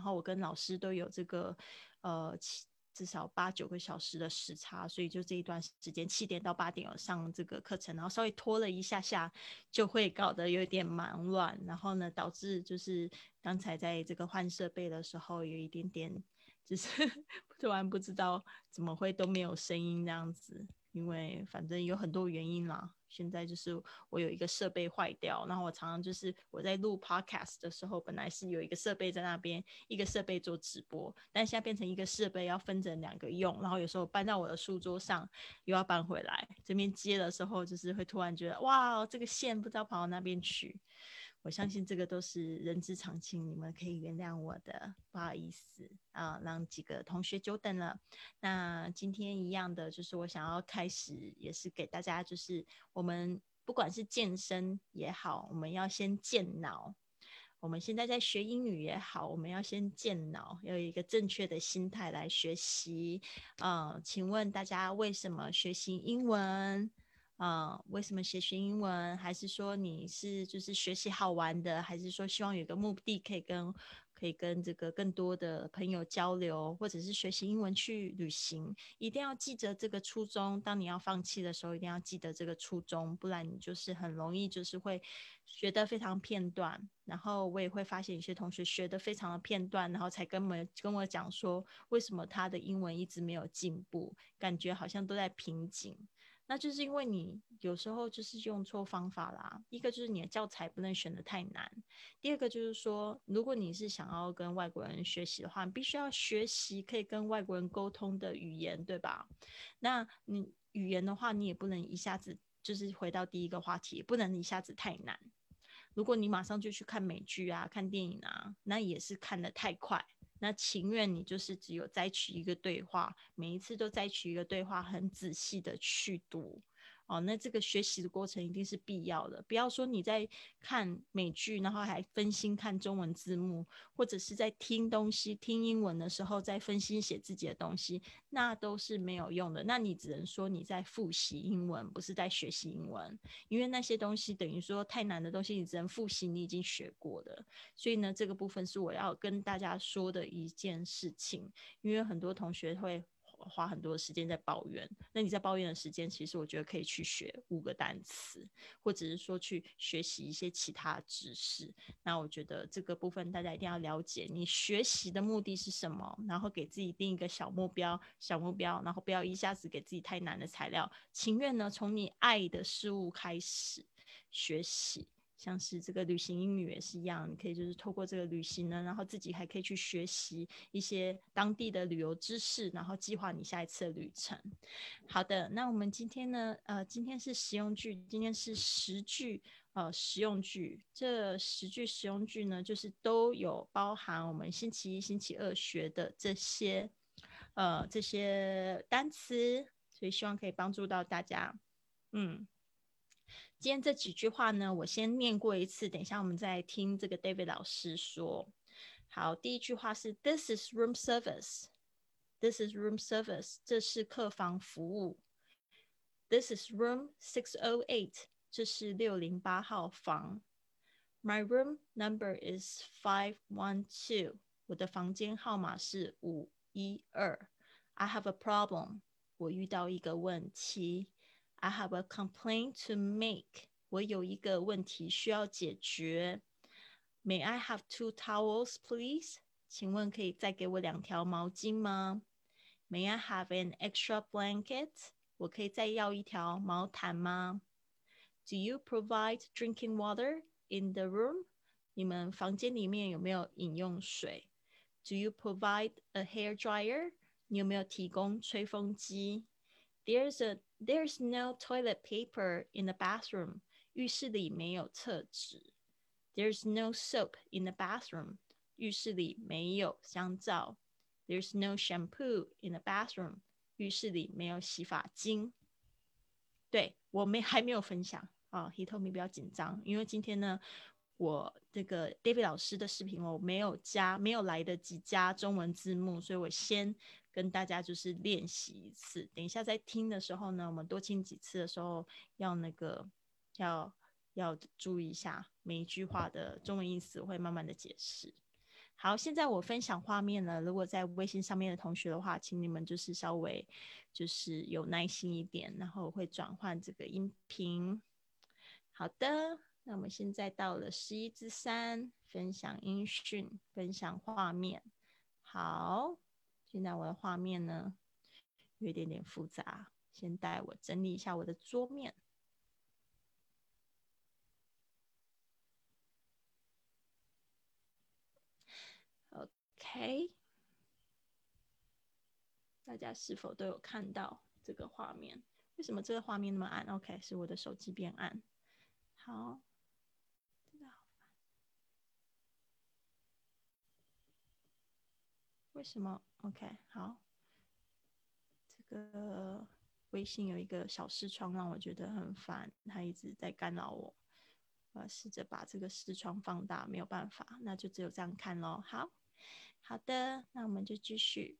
然后我跟老师都有这个呃至少八九个小时的时差，所以就这一段时间七点到八点有上这个课程，然后稍微拖了一下下，就会搞得有点忙乱，然后呢导致就是刚才在这个换设备的时候有一点点就是 突然不知道怎么会都没有声音这样子。因为反正有很多原因啦，现在就是我有一个设备坏掉，然后我常常就是我在录 podcast 的时候，本来是有一个设备在那边，一个设备做直播，但现在变成一个设备要分成两个用，然后有时候搬到我的书桌上，又要搬回来，这边接的时候就是会突然觉得哇，这个线不知道跑到那边去。我相信这个都是人之常情，你们可以原谅我的，不好意思啊，让几个同学久等了。那今天一样的，就是我想要开始，也是给大家，就是我们不管是健身也好，我们要先健脑；我们现在在学英语也好，我们要先健脑，要有一个正确的心态来学习。啊，请问大家为什么学习英文？啊，为什么学学英文？还是说你是就是学习好玩的？还是说希望有个目的可以跟可以跟这个更多的朋友交流，或者是学习英文去旅行？一定要记得这个初衷。当你要放弃的时候，一定要记得这个初衷，不然你就是很容易就是会学得非常片段。然后我也会发现有些同学学得非常的片段，然后才跟我跟我讲说，为什么他的英文一直没有进步，感觉好像都在瓶颈。那就是因为你有时候就是用错方法啦。一个就是你的教材不能选的太难，第二个就是说，如果你是想要跟外国人学习的话，你必须要学习可以跟外国人沟通的语言，对吧？那你语言的话，你也不能一下子就是回到第一个话题，不能一下子太难。如果你马上就去看美剧啊、看电影啊，那也是看的太快。那情愿你就是只有摘取一个对话，每一次都摘取一个对话，很仔细的去读。哦，那这个学习的过程一定是必要的。不要说你在看美剧，然后还分心看中文字幕，或者是在听东西、听英文的时候再分心写自己的东西，那都是没有用的。那你只能说你在复习英文，不是在学习英文，因为那些东西等于说太难的东西，你只能复习你已经学过的。所以呢，这个部分是我要跟大家说的一件事情，因为很多同学会。花很多时间在抱怨，那你在抱怨的时间，其实我觉得可以去学五个单词，或者是说去学习一些其他知识。那我觉得这个部分大家一定要了解，你学习的目的是什么，然后给自己定一个小目标，小目标，然后不要一下子给自己太难的材料，情愿呢从你爱的事物开始学习。像是这个旅行英语也是一样，你可以就是透过这个旅行呢，然后自己还可以去学习一些当地的旅游知识，然后计划你下一次的旅程。好的，那我们今天呢，呃，今天是实用句，今天是十句呃实用句。这十句实用句呢，就是都有包含我们星期一、星期二学的这些呃这些单词，所以希望可以帮助到大家。嗯。今天这几句话呢，我先念过一次，等一下我们再听这个 David 老师说。好，第一句话是 This is room service. This is room service. 这是客房服务。This is room six o eight. 这是六零八号房。My room number is five one two. 我的房间号码是五一二。I have a problem. 我遇到一个问题。I have a complaint to make. 我有一个问题需要解决。May I have two towels, please? 请问可以再给我两条毛巾吗？May I have an extra blanket? 我可以再要一条毛毯吗？Do you provide drinking water in the room? 你们房间里面有没有饮用水？Do you provide a hair dryer? 你有没有提供吹风机？There's a there's no toilet paper in the bathroom. 浴室里没有厕纸。There's no soap in the bathroom. 浴室里没有香皂。There's no shampoo in the bathroom. 浴室里没有洗发精。对我没还没有分享啊，He told me 不要紧张，因为今天呢，我这个 David 老师的视频我没有加，没有来得及加中文字幕，所以我先。跟大家就是练习一次，等一下在听的时候呢，我们多听几次的时候，要那个要要注意一下每一句话的中文意思，会慢慢的解释。好，现在我分享画面了。如果在微信上面的同学的话，请你们就是稍微就是有耐心一点，然后会转换这个音频。好的，那我们现在到了十一之三，分享音讯，分享画面。好，现在我的画面呢有一点点复杂，先带我整理一下我的桌面。OK，大家是否都有看到这个画面？为什么这个画面那么暗？OK，是我的手机变暗。好，为什么？OK，好，这个微信有一个小视窗让我觉得很烦，它一直在干扰我。我要试着把这个视窗放大，没有办法，那就只有这样看喽。好。好的，那我们就继续。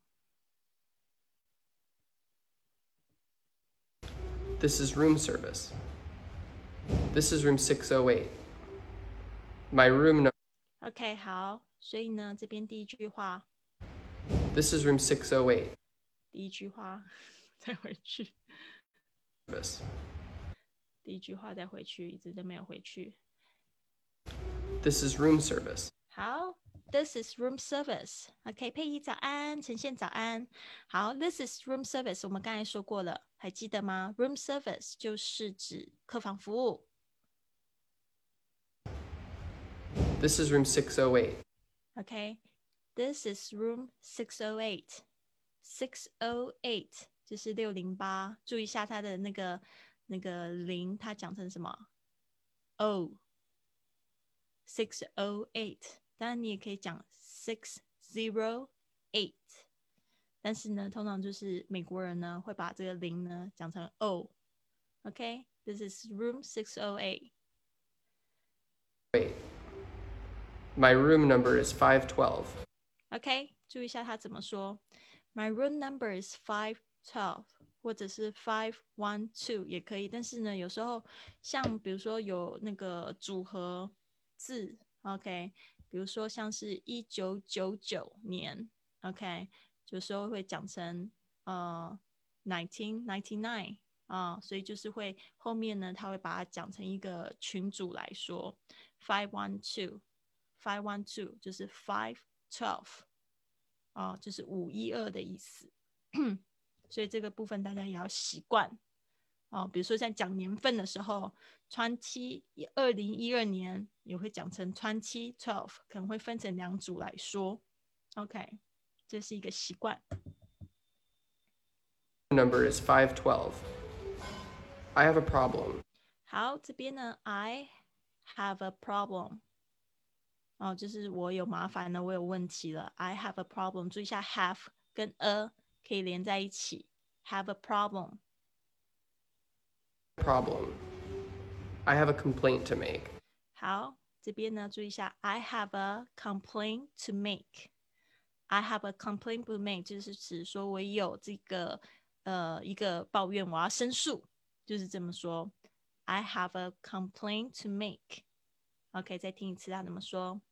This is room service. This is room 608. My room number. OK，好，所以呢，这边第一句话。This is room 608. 第一句话，再回去。Service. 第一句话再回去，一直都没有回去。This is room service. 好。This is room service. OK，佩仪早安，呈现早安。好，This is room service。我们刚才说过了，还记得吗？Room service 就是指客房服务。This is room six oh eight. OK，This is room six oh eight. Six oh eight 就是六零八。注意一下它的那个那个零，它讲成什么？O. Six oh eight. 当然，你也可以讲 six zero eight，但是呢，通常就是美国人呢会把这个零呢讲成 o。OK，this is room six o eight。Wait, my room number is five twelve. OK，注意一下他怎么说。My room number is five twelve，或者是 five one two 也可以。但是呢，有时候像比如说有那个组合字，OK。比如说，像是一九九九年，OK，有时候会讲成呃，nineteen ninety nine 啊，所以就是会后面呢，他会把它讲成一个群组来说，five one two，five one two 就是 five twelve，啊，就是五一二的意思，所以这个部分大家也要习惯。哦，比如说在讲年份的时候，川七二零一二年也会讲成川七 twelve，可能会分成两组来说。OK，这是一个习惯。Number is five twelve. I have a problem. 好，这边呢，I have a problem。哦，就是我有麻烦了，我有问题了。I have a problem。注意一下，have 跟 a 可以连在一起。Have a problem。problem. I have a complaint to make. 好，这边呢，注意一下，I have a complaint to make. I have a complaint to make，就是指说我有这个呃一个抱怨，我要申诉，就是这么说。I have a complaint to make. OK，再听一次，他怎么说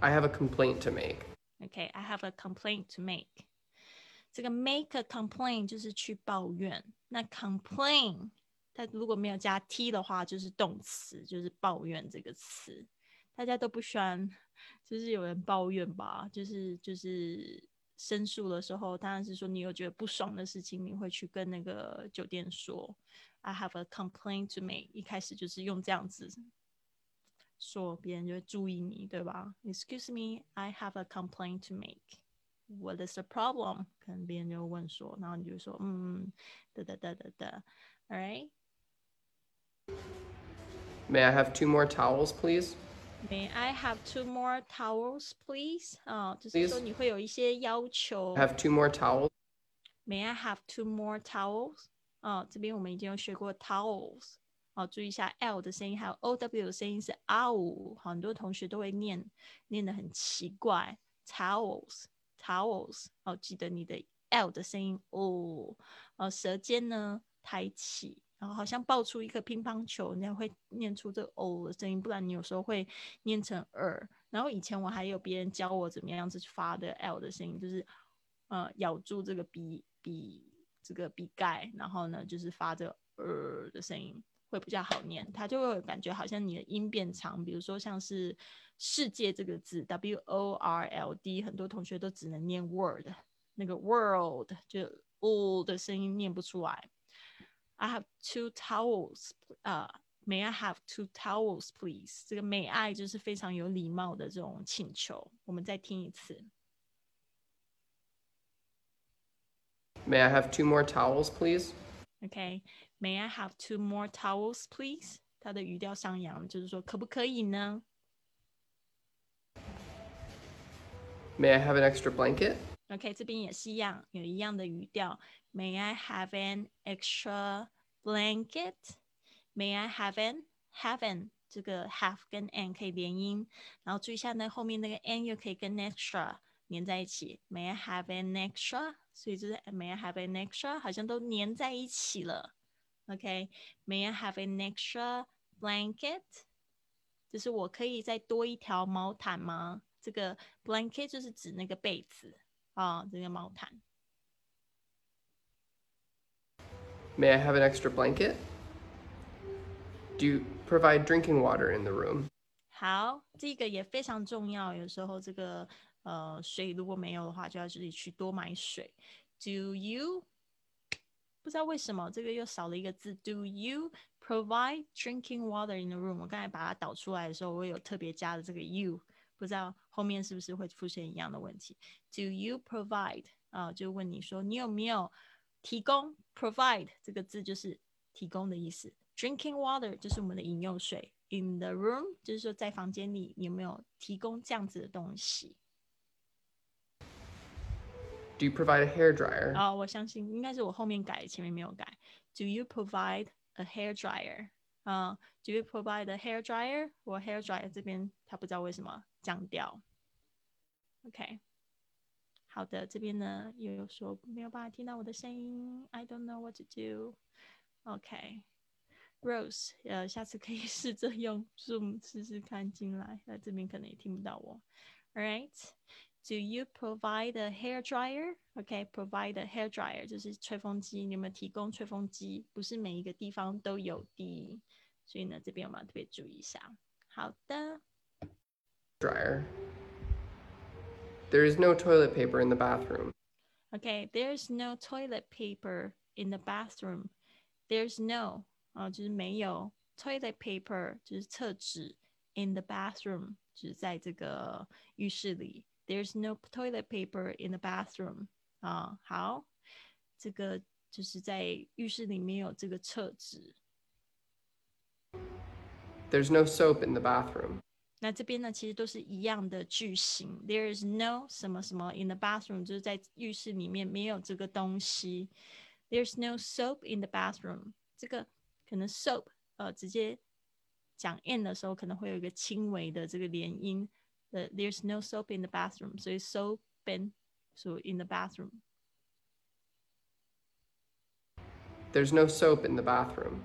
？I have a complaint to make. OK, I have a complaint to make. 这个 make a complaint 就是去抱怨，那 complain 它如果没有加 t 的话，就是动词，就是抱怨这个词。大家都不喜欢，就是有人抱怨吧，就是就是申诉的时候，当然是说你有觉得不爽的事情，你会去跟那个酒店说，I have a complaint to make。一开始就是用这样子说，别人就会注意你，对吧？Excuse me, I have a complaint to make。What is the problem？可能别人就问说，然后你就说，嗯，哒哒哒哒哒，All right。May I have two more towels, please? May I have two more towels, please? 啊，就是说你会有一些要求。Have two more towels. May I have two more towels? 啊，这边我们已经有学过 towels。 哦，注意一下 L 的声音，还有 O W 的声音是啊呜很多同学都会念，念得很奇怪，towels。Towels 哦，记得你的 L 的声音哦，呃，舌尖呢抬起，然后好像爆出一个乒乓球，那样会念出这个 O 的声音，不然你有时候会念成耳。然后以前我还有别人教我怎么样子发的 L 的声音，就是呃咬住这个鼻鼻这个鼻盖，然后呢就是发这个呃的声音会比较好念，它就会感觉好像你的音变长。比如说像是世界这个字 W O R L D，很多同学都只能念 word，那个 world 就 o 的声音念不出来。I have two towels，啊。May I have two towels, please？这个 May I 就是非常有礼貌的这种请求。我们再听一次。May I have two more towels, please? Okay. May I have two more towels, please? 它的语调上扬，就是说可不可以呢？May I have an extra blanket? OK，这边也是一样，有一样的语调。May I have an extra blanket? May I have an have an 这个 have 跟 an 可以连音，然后注意一下呢，后面那个 an 又可以跟 extra 连在一起。May I have an extra？所以就是 May I have an extra？好像都连在一起了。 OK，May I have an extra blanket？就是我可以再多一条毛毯吗？这个 blanket 就是指那个被子啊，这个毛毯。May I have an extra blanket? Do you provide drinking water in the room? 好，这个也非常重要。有时候这个呃水如果没有的话，就要自己去多买水。Do you 不知道为什么这个又少了一个字？Do you provide drinking water in the room？我刚才把它导出来的时候，我有特别加的这个 you，不知道后面是不是会出现一样的问题？Do you provide？啊，就问你说你有没有提供？Provide 这个字就是提供的意思。Drinking water 就是我们的饮用水。In the room 就是说在房间里有没有提供这样子的东西 ？Do you provide a hair dryer？哦，我相信应该是我后面改，前面没有改。Do you provide a hair dryer？啊，Do you provide a hair dryer？我 hair dryer 这边他不知道为什么降调。OK，好的，这边呢有说没有办法听到我的声音。I don't know what to do。OK。Rose，呃，下次可以试着用 Zoom 试试看进来，在这边可能也听不到我。All right. Do you provide a hair dryer? OK, provide a hair dryer 就是吹风机，你有没有提供吹风机？不是每一个地方都有的，所以呢，这边我们要特别注意一下。好的。Dryer. There is no toilet paper in the bathroom. Okay, there's no toilet paper in the bathroom. There's no 啊，就是没有 toilet paper，就是厕纸 in the bathroom，就是在这个浴室里。 There's no toilet paper in the bathroom。啊，好，这个就是在浴室里面有这个厕纸。There's no soap in the bathroom。那这边呢，其实都是一样的句型。There is no 什么什么 in the bathroom，就是在浴室里面没有这个东西。There's no soap in the bathroom。这个可能 soap 呃直接讲 in 的时候可能会有一个轻微的这个连音 的 there's no soap in the bathroom，所以 soap in so in the bathroom。There's no soap in the bathroom.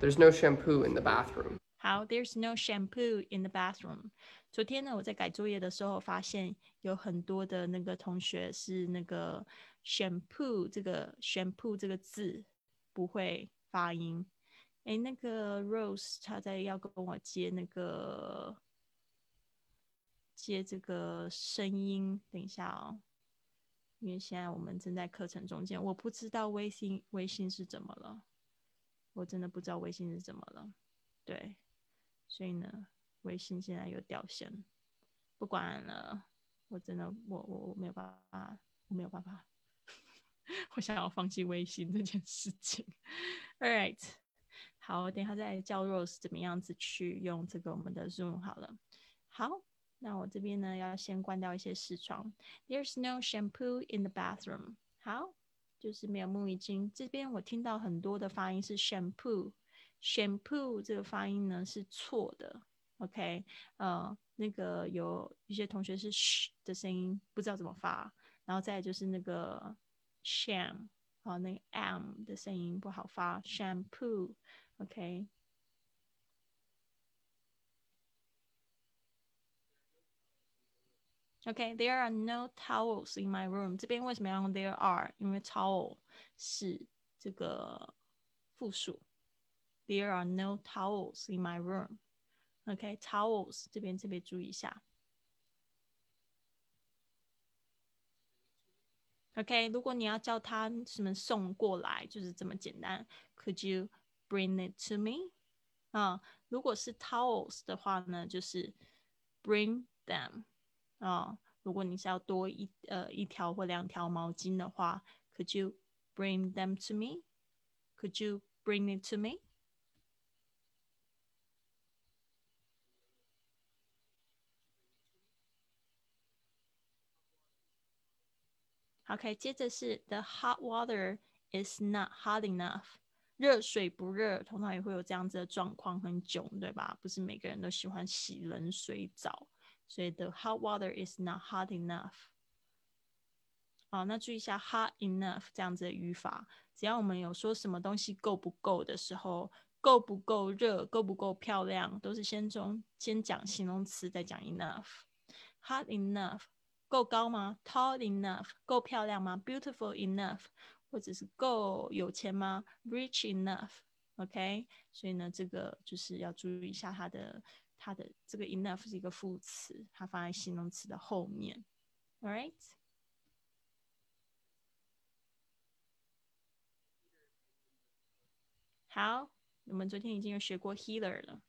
There's no shampoo in the bathroom. 好，There's no shampoo in the bathroom。昨天呢，我在改作业的时候发现有很多的那个同学是那个 shampoo 这个 shampoo 这个字不会发音，哎，那个 Rose 他在要跟我接那个 接这个声音，等一下哦，因为现在我们正在课程中间，我不知道微信微信是怎么了，我真的不知道微信是怎么了，对，所以呢，微信现在又掉线，不管了，我真的我我我没有办法，我没有办法。我想要放弃微信这件事情。All right，好，等下再教 Rose 怎么样子去用这个我们的 Zoom 好了。好，那我这边呢要先关掉一些视窗。There's no shampoo in the bathroom。好，就是没有沐浴巾。这边我听到很多的发音是 shampoo，shampoo 这个发音呢是错的。OK，呃，那个有一些同学是 sh 的声音，不知道怎么发。然后再就是那个。sham 好，那个 m 的声音不好发，shampoo，OK。OK，there、are no towels in my room。这边为什么要用 there are？因为 towel 是这个复数。There are no towels in my room。OK，towels、这边特别注意一下。OK，如果你要叫他什么送过来，就是这么简单。Could you bring it to me？啊，如果是 towels 的话呢，就是 bring them。 啊，如果你是要多一呃一条或两条毛巾的话，Could you bring them to me? Could you bring it to me? OK，接着是 The hot water is not hot enough。热水不热，通常也会有这样子的状况，很囧，对吧？不是每个人都喜欢洗冷水澡。所以 the hot water is not hot enough。好，那注意一下 hot enough 这样子的语法。只要我们有说什么东西够不够的时候，够不够热，够不够漂亮，都是先中先讲形容词，再讲 enough。hot enough 够高吗？tall enough 够漂亮吗？beautiful enough 或者是够有钱吗？rich enough？OK，所以呢，这个就是要注意一下它的。它的这个 enough 是一个副词，它放在形容词的后面。All right。好，我们昨天已经有学过 healer 了，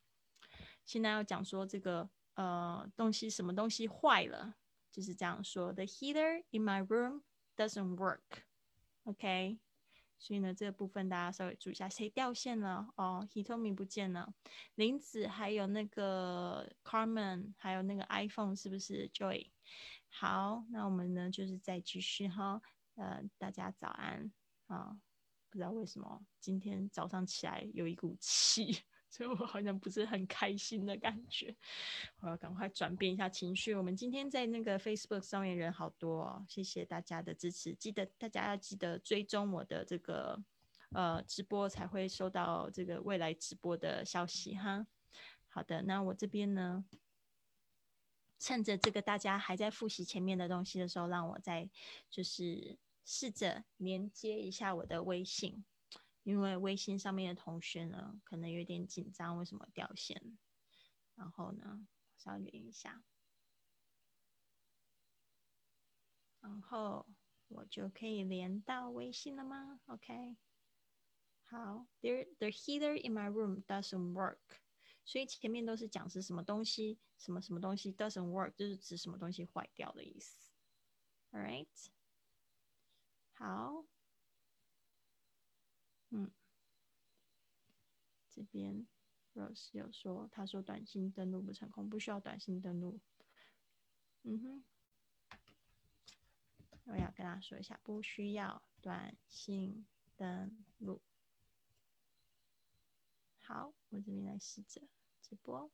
现在要讲说这个呃东西什么东西坏了，就是这样说：The heater in my room doesn't work. OK。所以呢，这个部分大家稍微注意一下，谁掉线了？哦，Hitomi 不见了，林子还有那个 Carmen，还有那个 iPhone 是不是 Joy？好，那我们呢就是再继续哈，呃，大家早安啊，不知道为什么今天早上起来有一股气。所以我好像不是很开心的感觉，我要赶快转变一下情绪。我们今天在那个 Facebook 上面人好多，哦，谢谢大家的支持。记得大家要记得追踪我的这个呃直播，才会收到这个未来直播的消息哈。好的，那我这边呢，趁着这个大家还在复习前面的东西的时候，让我再就是试着连接一下我的微信。因为微信上面的同学呢，可能有点紧张，为什么掉线？然后呢，稍微连一下，然后我就可以连到微信了吗？OK，好，There the heater in my room doesn't work，所以前面都是讲是什么东西，什么什么东西 doesn't work，就是指什么东西坏掉的意思。All right，好。嗯，这边 Rose 有说，他说短信登录不成功，不需要短信登录。嗯哼，我要跟他说一下，不需要短信登录。好，我这边来试着直播。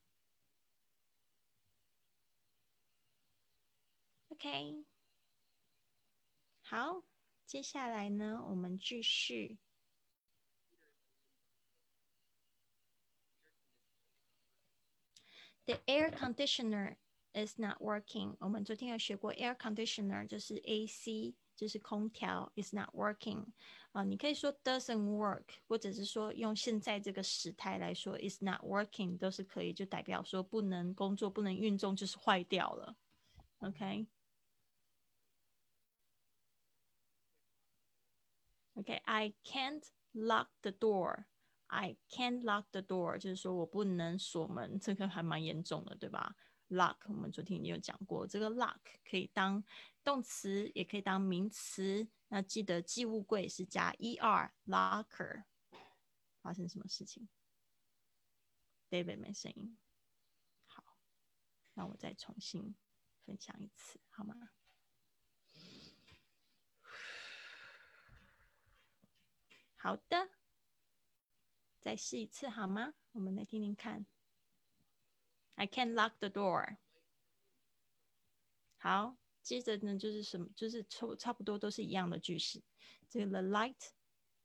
OK，好，接下来呢，我们继续。The air conditioner is not working。我们昨天有学过，air conditioner 就是 AC，就是空调，is not working。啊，你可以说 doesn't work，或者是说用现在这个时态来说，is not working 都是可以，就代表说不能工作、不能运作，就是坏掉了。OK。OK，I can't lock the door。 I can't lock the door，就是说我不能锁门，这个还蛮严重的，对吧？Lock，我们昨天已经有讲过，这个 lock 可以当动词，也可以当名词。那记得寄物柜是加 er，locker。发生什么事情？David 没声音。好，那我再重新分享一次，好吗？好的。再试一次好吗？我们来听听看。I can't lock the door。好，接着呢就是什么？就是差差不多都是一样的句式。这个 the light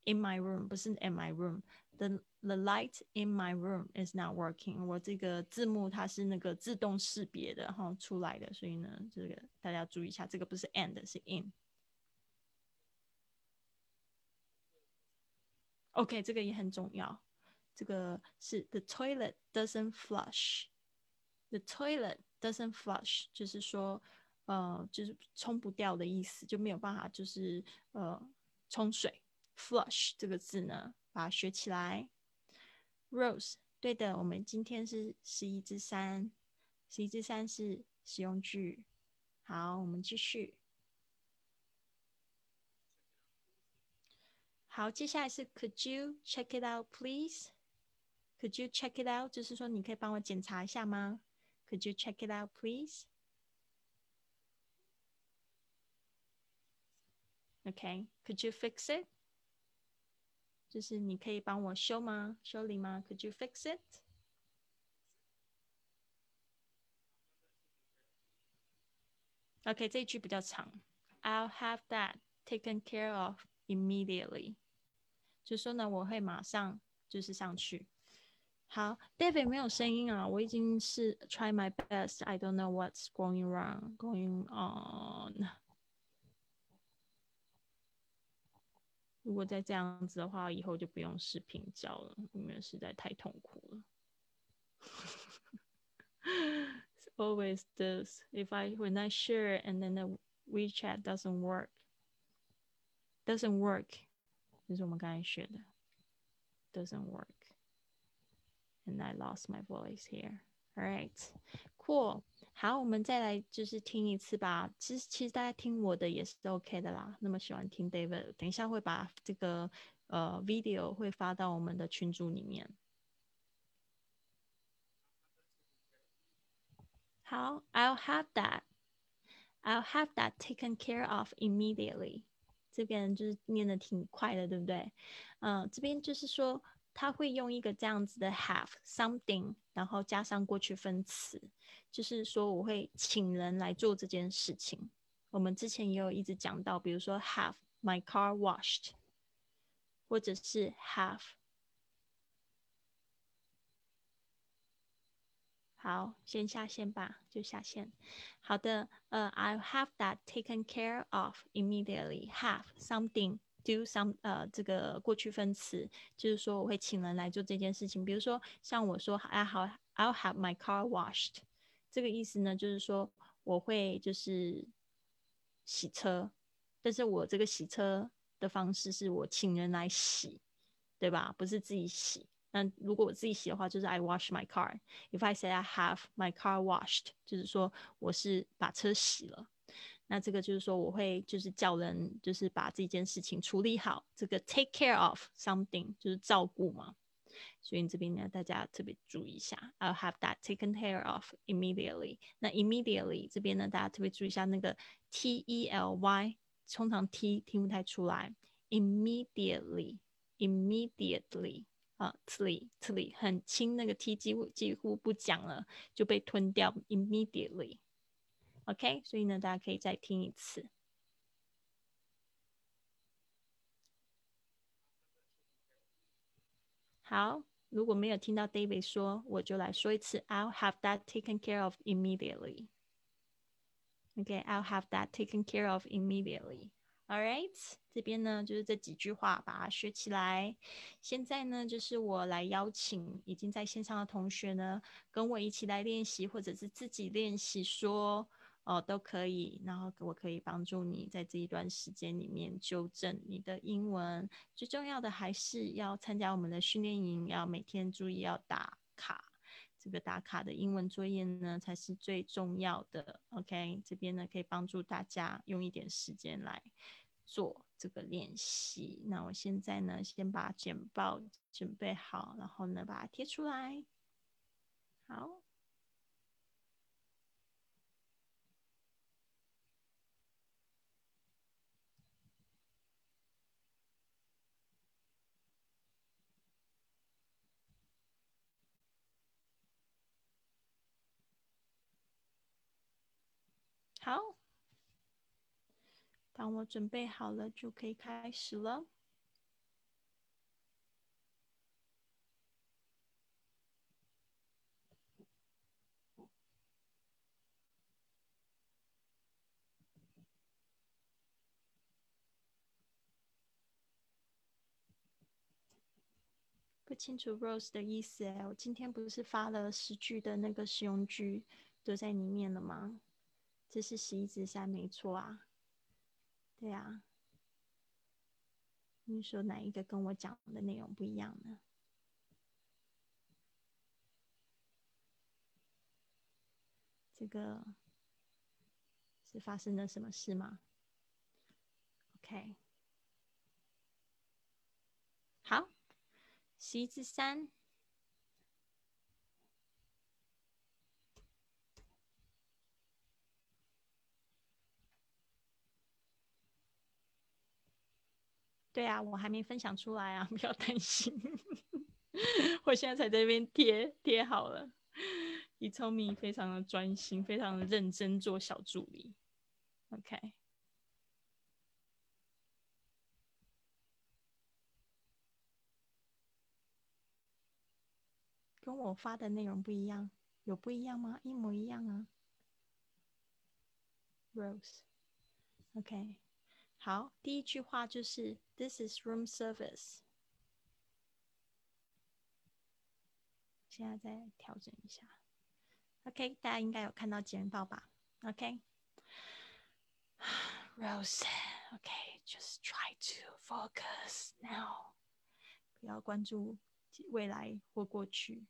in my room 不是 in my room。the the light in my room is not working。我这个字幕它是那个自动识别的哈出来的，所以呢，这个大家注意一下，这个不是 and 是 in。OK，这个也很重要。这个是 the toilet doesn't flush。The toilet doesn't flush，就是说，呃，就是冲不掉的意思，就没有办法，就是呃冲水。Flush 这个字呢，把它学起来。Rose，对的，我们今天是十一之三，十一之三是实用句。好，我们继续。好，接下来是 Could you check it out, please? Could you check it out？就是说，你可以帮我检查一下吗？Could you check it out, please? Okay. Could you fix it? 就是你可以帮我修吗？修理吗？Could you fix it? OK，这一句比较长。I'll have that taken care of immediately。就说呢，我会马上就是上去。 好，David 没有声音啊，我已经是 try my best。I don't know what's going wrong, going on。如果再这样子的话，以后就不用视频教了，因为实在太痛苦了。Always this. If I when I share and then the WeChat doesn't work, doesn't work，就是我们刚才学的，doesn't work. And I lost my voice here. All right, cool. 好，我们再来就是听一次吧。其实其实大家听我的也是 OK 的啦。那么喜欢听 David，等一下会把这个呃 video 会发到我们的群组里面。好，I'll have that. I'll have that taken care of immediately. 这边就是念的挺快的，对不对？嗯，这边就是说 他会用一个这样子的 have something，然后加上过去分词。就是说，我会请人来做这件事情。我们之前也有一直讲到，比如说 have my car washed，或者是 have。好，先下线吧，就下线。好的，呃，I'll have that taken care of immediately. Have something do some，呃，这个过去分词就是说我会请人来做这件事情。比如说，像我说 I h I'll have my car washed。这个意思呢，就是说我会就是洗车，但是我这个洗车的方式是我请人来洗，对吧？不是自己洗。那如果我自己洗的话，就是 I wash my car。If I say I have my car washed，就是说我是把车洗了。那这个就是说我会就是叫人就是把这件事情处理好。这个 take care of something 就是照顾嘛。所以这边呢，大家特别注意一下，I'll have that taken care of immediately。那 immediately 这边呢，大家特别注意一下那个 T E L Y，通常 T 听不太出来，immediately，immediately 啊，tly，tly 很轻，那个 T 几乎几乎不讲了，就被吞掉，immediately。OK，所以呢，大家可以再听一次。好，如果没有听到 David 说，我就来说一次。I'll have that taken care of immediately. OK，I'll have that taken care of immediately. All right，这边呢就是这几句话，把它学起来。现在呢，就是我来邀请已经在线上的同学呢，跟我一起来练习，或者是自己练习说。哦，都可以，然后我可以帮助你在这一段时间里面纠正你的英文。最重要的还是要参加我们的训练营，要每天注意要打卡。这个打卡的英文作业呢，才是最重要的。OK，这边呢可以帮助大家用一点时间来做这个练习。那我现在呢，先把简报准备好，然后呢把它贴出来。好。好，当我准备好了，就可以开始了。不清楚 Rose 的意思哎，我今天不是发了十句的那个实用句，都在里面了吗？这是十一之三，没错啊。对啊，你说哪一个跟我讲的内容不一样呢？这个是发生了什么事吗？OK，好，十一之三。对啊，我还没分享出来啊，不要担心，我现在才在这边贴贴好了。你聪明，非常的专心，非常的认真做小助理。OK，跟我发的内容不一样，有不一样吗？一模一样啊。Rose，OK。好，第一句话就是 "This is room service"。现在再调整一下，OK，大家应该有看到简报吧？OK，Rose，OK，just try to focus now，不要关注未来或过去，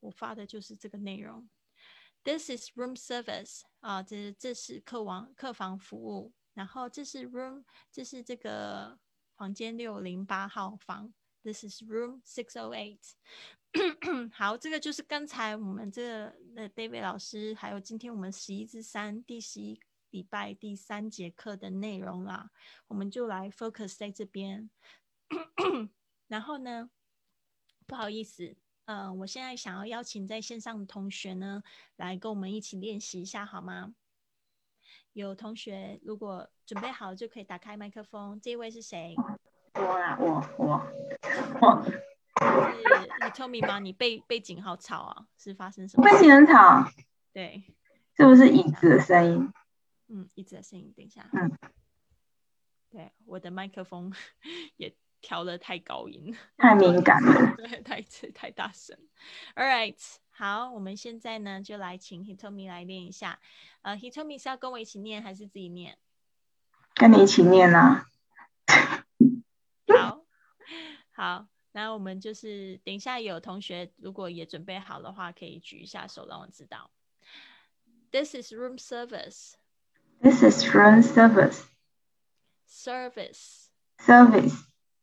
我发的就是这个内容。This is room service，啊，这这是客房客房服务。 然后这是 room，这是这个房间六零八号房。This is room six o eight。好，这个就是刚才我们这个呃 David 老师，还有今天我们十一至三第十一礼拜第三节课的内容啦。我们就来 focus 在这边。然后呢，不好意思，嗯，我现在想要邀请在线上的同学呢，来跟我们一起练习一下，好吗？有同学如果准备好就可以打开麦克风。这位是谁？我啊，我我我。是你聪明吗？你背背景好吵啊，是发生什么？背景很吵。对，是不是椅子的声音？嗯，椅子的声音。等一下。嗯。对，我的麦克风 也调的太高音，太敏感了。对，太太大声。All right，好，我们现在呢就来请 Hitomi 来练一下。呃，Hitomi 是要跟我一起念还是自己念？跟你一起念啊。好，好，那我们就是等一下有同学如果也准备好的话，可以举一下手让我知道。This is room service. This is room service. Service. Service.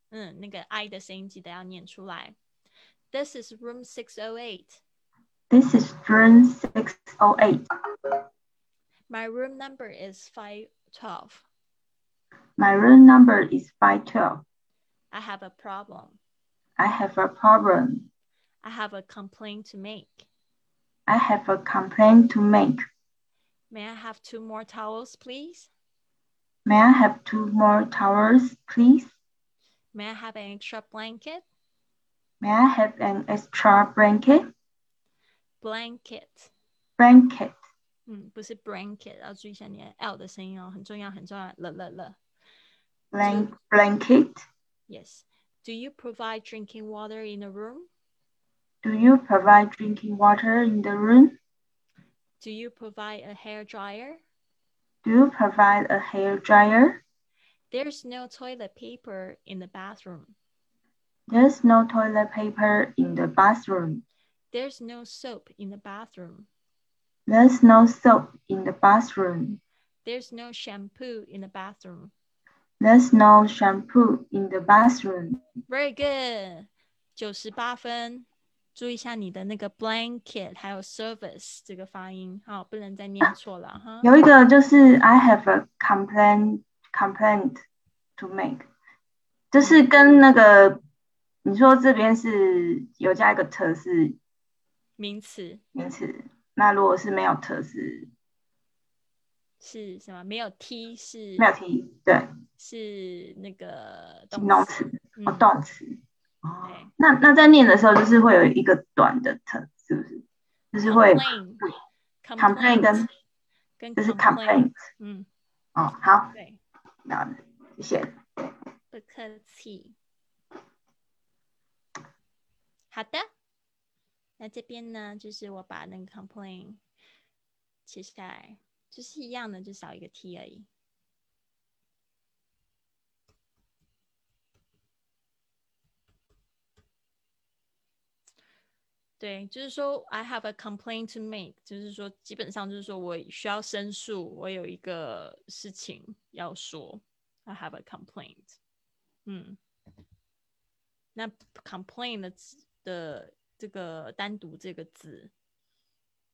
嗯，那个 I 的声音记得要念出来。This is room six o eight. This is room six o eight. My room number is 512. My room number is 512. I have a problem. I have a problem. I have a complaint to make. I have a complaint to make. May I have two more towels, please? May I have two more towels, please? May I have an extra blanket? May I have an extra blanket? Blanket. Blanket. 嗯，不是 blanket，要注意一下你的 L 的声音哦，很重要，很重要。了了了。Blank blanket. Yes. Do you provide drinking water in the room? Do you provide drinking water in the room? Do you provide a hair dryer? Do you provide a hair dryer? There's no toilet paper in the bathroom. There's no toilet paper in the bathroom. There's no soap in the bathroom. There's no soap in the bathroom. There's no shampoo in the bathroom. There's no shampoo in the bathroom. Very good，九十八分。注意一下你的那个 blanket 还有 service 这个发音，好，不能再念错了哈。有一个就是 I have a complaint complaint to make，就是跟那个你说这边是有加一个 t 是 名词，名词。那如果是没有特是是什么？没有 t 是没有 t，对，是那个形容词。哦，动词。哦。那那在念的时候，就是会有一个短的 t，是不是？就是会 complain 跟跟就是 complaint，嗯，哦，好，对，好，谢谢，不客气。好的，那这边呢，就是我把那个 complain 切下来，就是一样的，就少一个 t 而已。对，就是说，I have a complaint to make，就是说，基本上就是说我需要申诉，我有一个事情要说，I have a complaint。嗯，那 complain 的的这个单独这个字，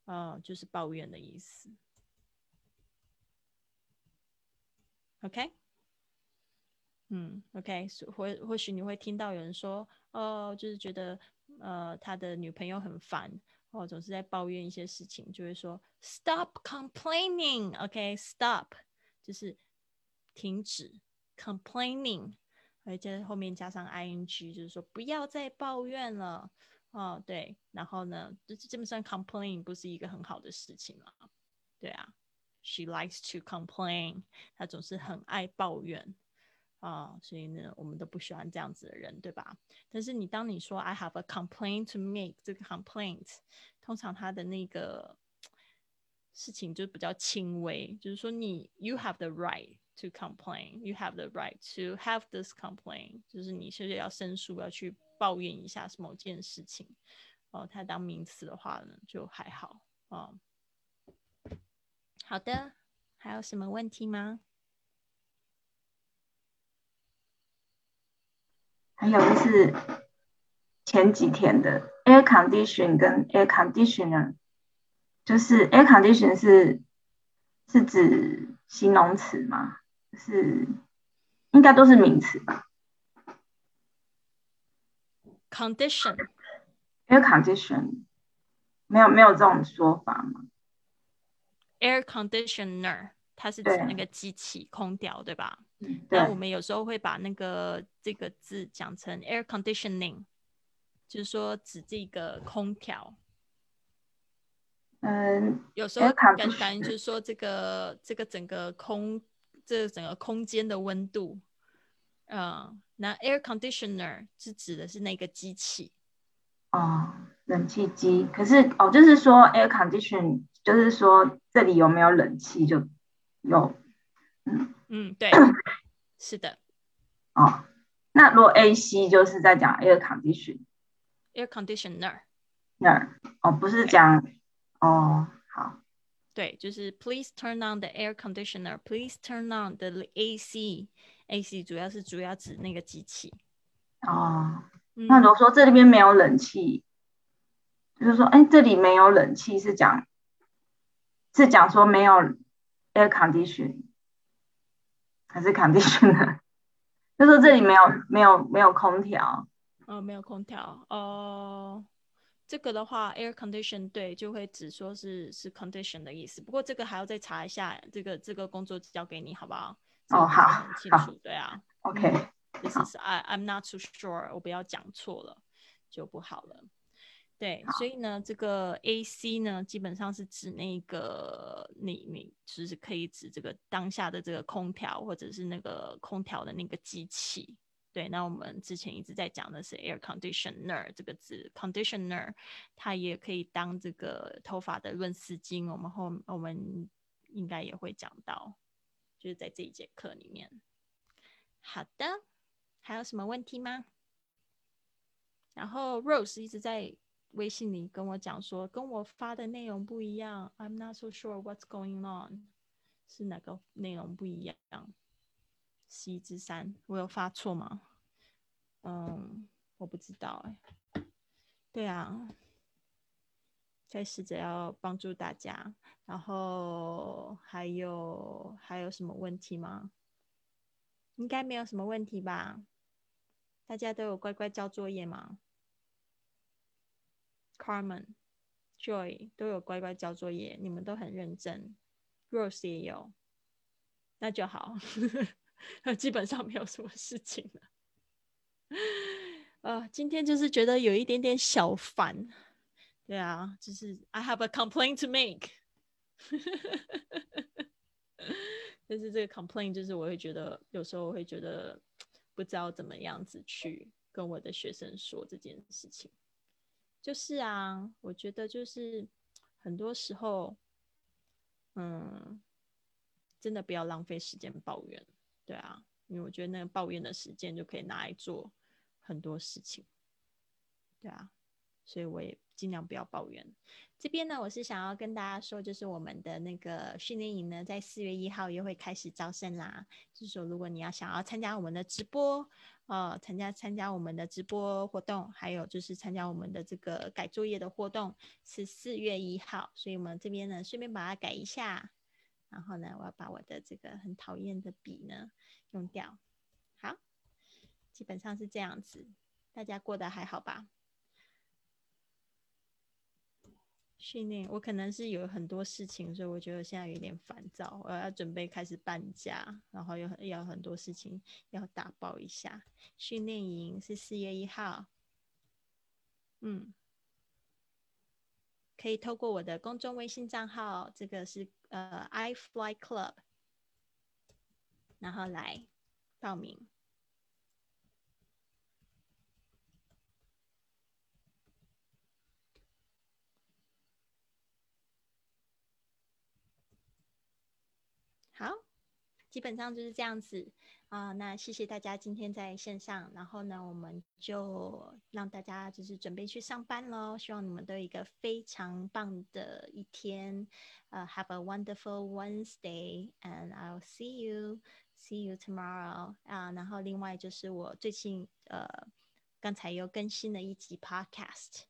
啊，就是抱怨的意思。OK，嗯，OK，或或许你会听到有人说，哦，就是觉得。呃，他的女朋友很烦哦，总是在抱怨一些事情，就会说 “Stop complaining”，OK，Stop 就是停止 complaining，而且后面加上 ing，就是说不要再抱怨了哦。对，然后呢，这这么算 complain 不是一个很好的事情嘛。对啊，She likes to complain，她总是很爱抱怨。啊，所以呢，我们都不喜欢这样子的人，对吧？但是你当你说 I have a complaint to make，这个 complaint 通常它的那个事情就比较轻微，就是说你 you have the right to complain，you have the right to have this complaint，就是你是要申诉，要去抱怨一下是某件事情。哦，它当名词的话呢，就还好啊。好的，还有什么问题吗？还有就是前几天的 air condition 跟 air conditioner，就是 air condition 是是指形容词吗？是应该都是名词吧？condition air condition 没有没有这种说法吗？air conditioner 它是指那个机器空调，对吧？那我们有时候会把那个这个字讲成 air conditioning，就是说指这个空调。嗯，有时候感感就是说这个这个整个空这整个空间的温度。嗯，那 air conditioner 是指的是那个机器。哦，冷气机。可是哦，就是说 air condition，就是说这里有没有冷气就有。嗯嗯，对，是的。哦，那如果 AC 就是在讲 air condition，air conditioner，那儿哦，不是讲哦，好，对，就是 please turn on the air conditioner，please turn on the AC，AC 主要是主要指那个机器。哦，那如果说这里边没有冷气，就是说，哎，这里没有冷气是讲是讲说没有 air condition。还是 conditioner，就说这里没有没有没有空调，哦，没有空调，哦，这个的话，air condition 对，就会只说是是 condition 的意思。不过这个还要再查一下，这个这个工作交给你好不好？哦，好，很清楚，对啊，OK，这是 I I'm not too sure，我不要讲错了就不好了。对，所以呢，这个 A C 呢，基本上是指那个你你就是可以指这个当下的这个空调，或者是那个空调的那个机器。对，那我们之前一直在讲的是 air conditioner 这个字，conditioner 它也可以当这个头发的润丝巾。我们后我们应该也会讲到，就是在这一节课里面。好的，还有什么问题吗？然后 Rose 一直在。微信里跟我讲说，跟我发的内容不一样。I'm not so sure what's going on，是哪个内容不一样？C 之三，我有发错吗？嗯，我不知道哎。对啊，在试着要帮助大家。然后还有还有什么问题吗？应该没有什么问题吧？大家都有乖乖交作业吗？Carmen、Joy 都有乖乖交作业，你们都很认真。Rose 也有，那就好。基本上没有什么事情了。呃，今天就是觉得有一点点小烦。对啊，就是 I have a complaint to make。但是这个 complaint 就是我会觉得有时候我会觉得不知道怎么样子去跟我的学生说这件事情。就是啊，我觉得就是很多时候，嗯，真的不要浪费时间抱怨，对啊，因为我觉得那个抱怨的时间就可以拿来做很多事情，对啊，所以我也尽量不要抱怨。这边呢，我是想要跟大家说，就是我们的那个训练营呢，在四月一号又会开始招生啦。就是说，如果你要想要参加我们的直播，呃，参加参加我们的直播活动，还有就是参加我们的这个改作业的活动，是四月一号。所以我们这边呢，顺便把它改一下。然后呢，我要把我的这个很讨厌的笔呢用掉。好，基本上是这样子。大家过得还好吧？训练我可能是有很多事情，所以我觉得现在有点烦躁。我要准备开始搬家，然后有要很多事情要打包一下。训练营是四月一号，嗯，可以透过我的公众微信账号，这个是呃 i fly club，然后来报名。好，基本上就是这样子啊。那谢谢大家今天在线上，然后呢，我们就让大家就是准备去上班喽。希望你们都有一个非常棒的一天。呃，Have a wonderful Wednesday，and I'll see you，see you tomorrow。啊，然后另外就是我最近呃刚才又更新了一集 Podcast，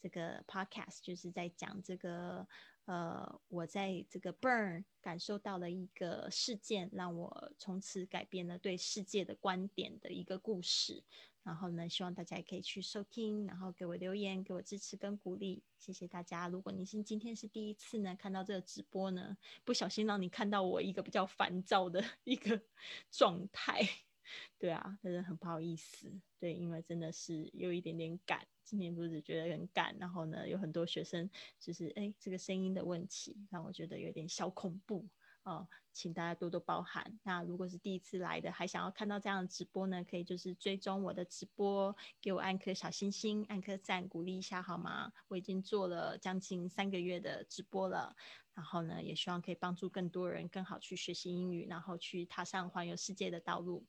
这个 Podcast 就是在讲这个。呃，我在这个 burn 感受到了一个事件，让我从此改变了对世界的观点的一个故事。然后呢，希望大家也可以去收听，然后给我留言，给我支持跟鼓励，谢谢大家。如果你是今天是第一次呢看到这个直播呢，不小心让你看到我一个比较烦躁的一个 状态，对啊，真的很不好意思。对，因为真的是有一点点赶。今天不是觉得很赶，然后呢，有很多学生就是哎，这个声音的问题让我觉得有点小恐怖哦，请大家多多包涵。那如果是第一次来的，还想要看到这样的直播呢，可以就是追踪我的直播，给我按颗小心心，按颗赞，鼓励一下好吗？我已经做了将近三个月的直播了，然后呢，也希望可以帮助更多人更好去学习英语，然后去踏上环游世界的道路。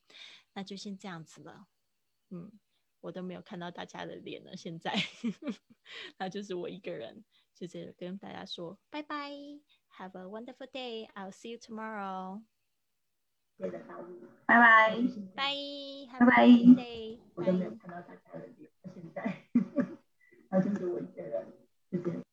那就先这样子了，嗯。我都没有看到大家的脸了。现在，那就是我一个人，就这跟大家说拜拜，Have a wonderful day. I'll see you tomorrow. 拜拜，拜拜，拜拜。我都没有看到大家的脸。现在，那就是我一个人，就这样。